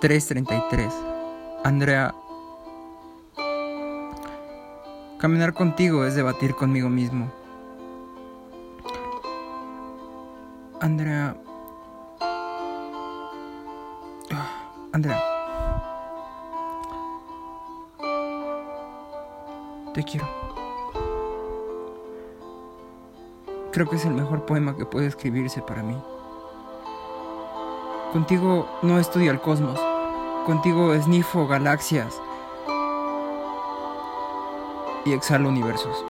3.33. Andrea, caminar contigo es debatir conmigo mismo. Andrea, Andrea, te quiero. Creo que es el mejor poema que puede escribirse para mí. Contigo no estudio el cosmos. Contigo esnifo galaxias y exhalo universos.